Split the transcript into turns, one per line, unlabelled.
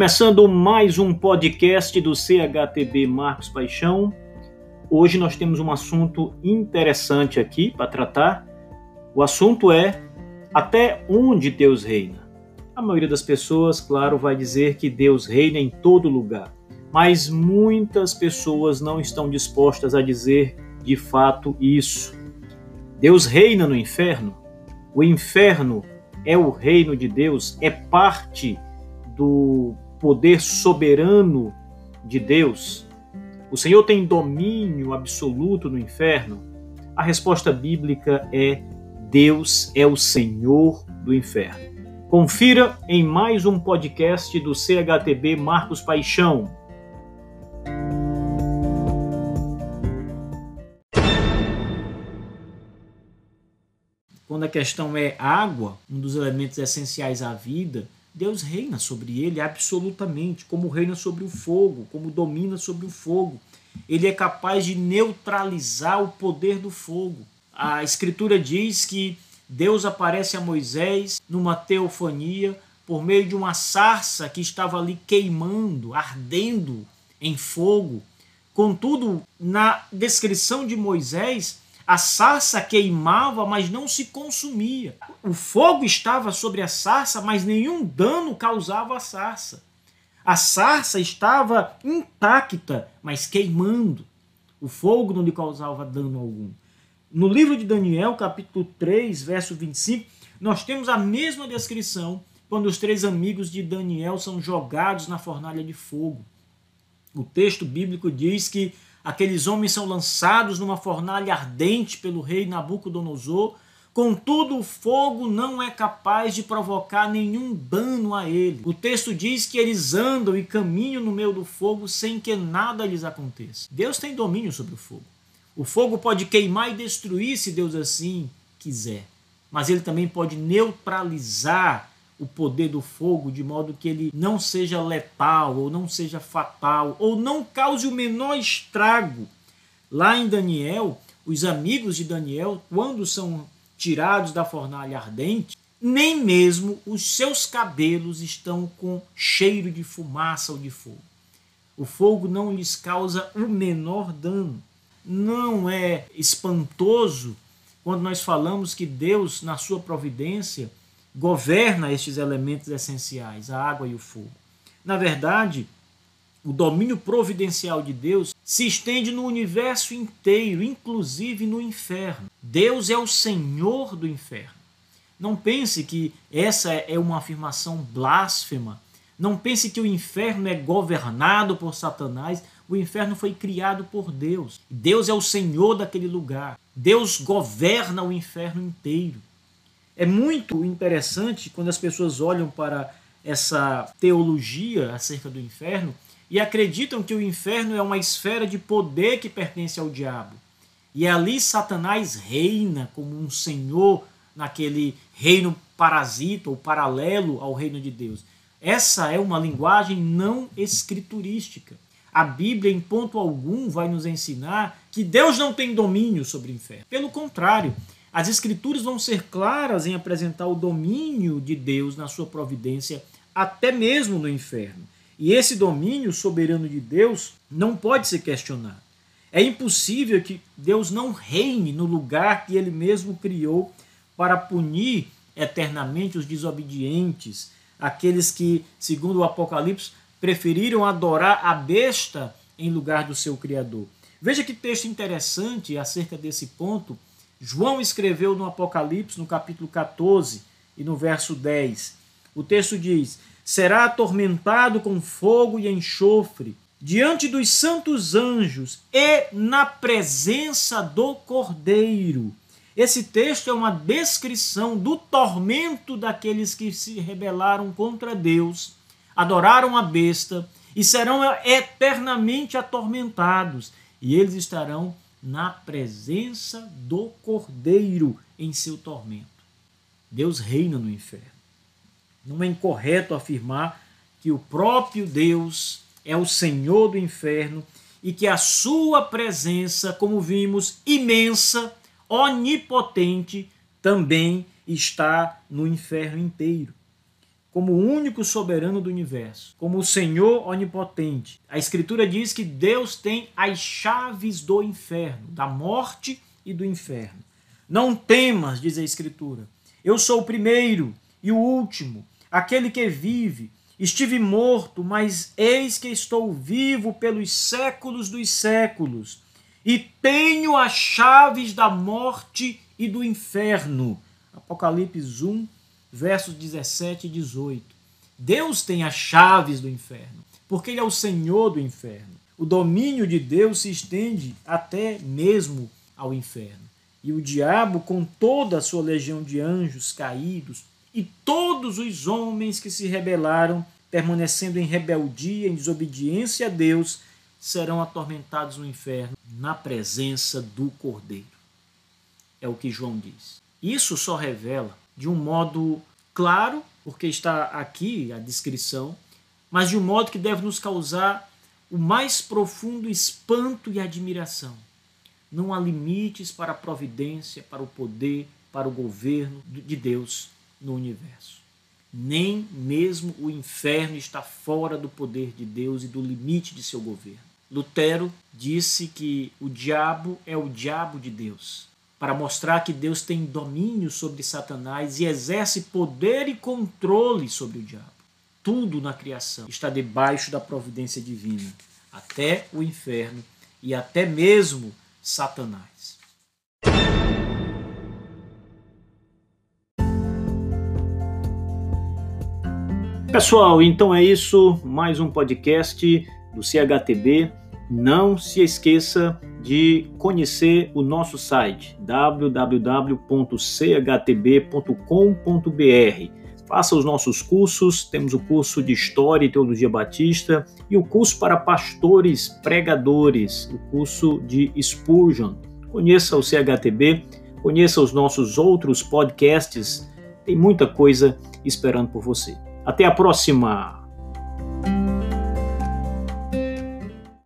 Começando mais um podcast do CHTB Marcos Paixão. Hoje nós temos um assunto interessante aqui para tratar. O assunto é até onde Deus reina. A maioria das pessoas, claro, vai dizer que Deus reina em todo lugar, mas muitas pessoas não estão dispostas a dizer de fato isso. Deus reina no inferno? O inferno é o reino de Deus? É parte do poder soberano de Deus? O Senhor tem domínio absoluto no inferno? A resposta bíblica é: Deus é o Senhor do inferno. Confira em mais um podcast do CHTB Marcos Paixão. Quando a questão é água, um dos elementos essenciais à vida, Deus reina sobre ele absolutamente, como reina sobre o fogo, como domina sobre o fogo. Ele é capaz de neutralizar o poder do fogo. A Escritura diz que Deus aparece a Moisés numa teofania por meio de uma sarça que estava ali queimando, ardendo em fogo. Contudo, na descrição de Moisés, a sarça queimava, mas não se consumia. O fogo estava sobre a sarça, mas nenhum dano causava a sarça. A sarça estava intacta, mas queimando. O fogo não lhe causava dano algum. No livro de Daniel, capítulo 3, verso 25, nós temos a mesma descrição quando os três amigos de Daniel são jogados na fornalha de fogo. O texto bíblico diz que aqueles homens são lançados numa fornalha ardente pelo rei Nabucodonosor, contudo o fogo não é capaz de provocar nenhum dano a ele. O texto diz que eles andam e caminham no meio do fogo sem que nada lhes aconteça. Deus tem domínio sobre o fogo. O fogo pode queimar e destruir se Deus assim quiser, mas ele também pode neutralizar o poder do fogo de modo que ele não seja letal ou não seja fatal ou não cause o menor estrago. Lá em Daniel, os amigos de Daniel, quando são tirados da fornalha ardente, nem mesmo os seus cabelos estão com cheiro de fumaça ou de fogo. O fogo não lhes causa o menor dano não é espantoso quando nós falamos que Deus, na sua providência, governa estes elementos essenciais, a água e o fogo. Na verdade, o domínio providencial de Deus se estende no universo inteiro, inclusive no inferno. Deus é o Senhor do inferno. Não pense que essa é uma afirmação blasfema. Não pense que o inferno é governado por Satanás o inferno foi criado por Deus. Deus é o Senhor daquele lugar. Deus governa o inferno inteiro. É muito interessante quando as pessoas olham para essa teologia acerca do inferno e acreditam que o inferno é uma esfera de poder que pertence ao diabo. E ali Satanás reina como um senhor naquele reino parasita ou paralelo ao reino de Deus. Essa é uma linguagem não escriturística. A Bíblia, em ponto algum, vai nos ensinar que Deus não tem domínio sobre o inferno. Pelo contrário, as Escrituras vão ser claras em apresentar o domínio de Deus na sua providência, até mesmo no inferno. E esse domínio soberano de Deus não pode ser questionado. É impossível que Deus não reine no lugar que ele mesmo criou para punir eternamente os desobedientes, aqueles que, segundo o Apocalipse, preferiram adorar a besta em lugar do seu Criador. Veja que texto interessante acerca desse ponto. João escreveu no Apocalipse, no capítulo 14 e no verso 10. O texto diz: Será atormentado com fogo e enxofre diante dos santos anjos e na presença do Cordeiro. Esse texto é uma descrição do tormento daqueles que se rebelaram contra Deus adoraram a besta e serão eternamente atormentados, e eles estarão na presença do Cordeiro em seu tormento. Deus reina no inferno. Não é incorreto afirmar que o próprio Deus é o Senhor do inferno e que a sua presença, como vimos, imensa, onipotente, também está no inferno inteiro. Como o único soberano do universo, como o Senhor onipotente. A Escritura diz que Deus tem as chaves do inferno, da morte e do inferno. Não temas, diz a Escritura. Eu sou o primeiro e o último, aquele que vive. Estive morto, mas eis que estou vivo pelos séculos dos séculos, e tenho as chaves da morte e do inferno. Apocalipse 1, versos 17 e 18. Deus tem as chaves do inferno, porque Ele é o Senhor do inferno. O domínio de Deus se estende até mesmo ao inferno. E o diabo, com toda a sua legião de anjos caídos, e todos os homens que se rebelaram, permanecendo em rebeldia, em desobediência a Deus, serão atormentados no inferno, na presença do Cordeiro. É o que João diz. Isso só revela de um modo claro, porque está aqui a descrição, mas de um modo que deve nos causar o mais profundo espanto e admiração. Não há limites para a providência, para o poder, para o governo de Deus no universo. Nem mesmo o inferno está fora do poder de Deus e do limite de seu governo. Lutero disse que o diabo é o diabo de Deus para mostrar que Deus tem domínio sobre Satanás e exerce poder e controle sobre o diabo. Tudo na criação está debaixo da providência divina, até o inferno e até mesmo Satanás. Pessoal, então é isso, mais um podcast do CHTB. Não se esqueça de conhecer o nosso site www.chtb.com.br. Faça os nossos cursos, temos o curso de História e Teologia Batista e o curso para pastores pregadores, o curso de Spurgeon. Conheça o CHTB, conheça os nossos outros podcasts, tem muita coisa esperando por você. Até a próxima!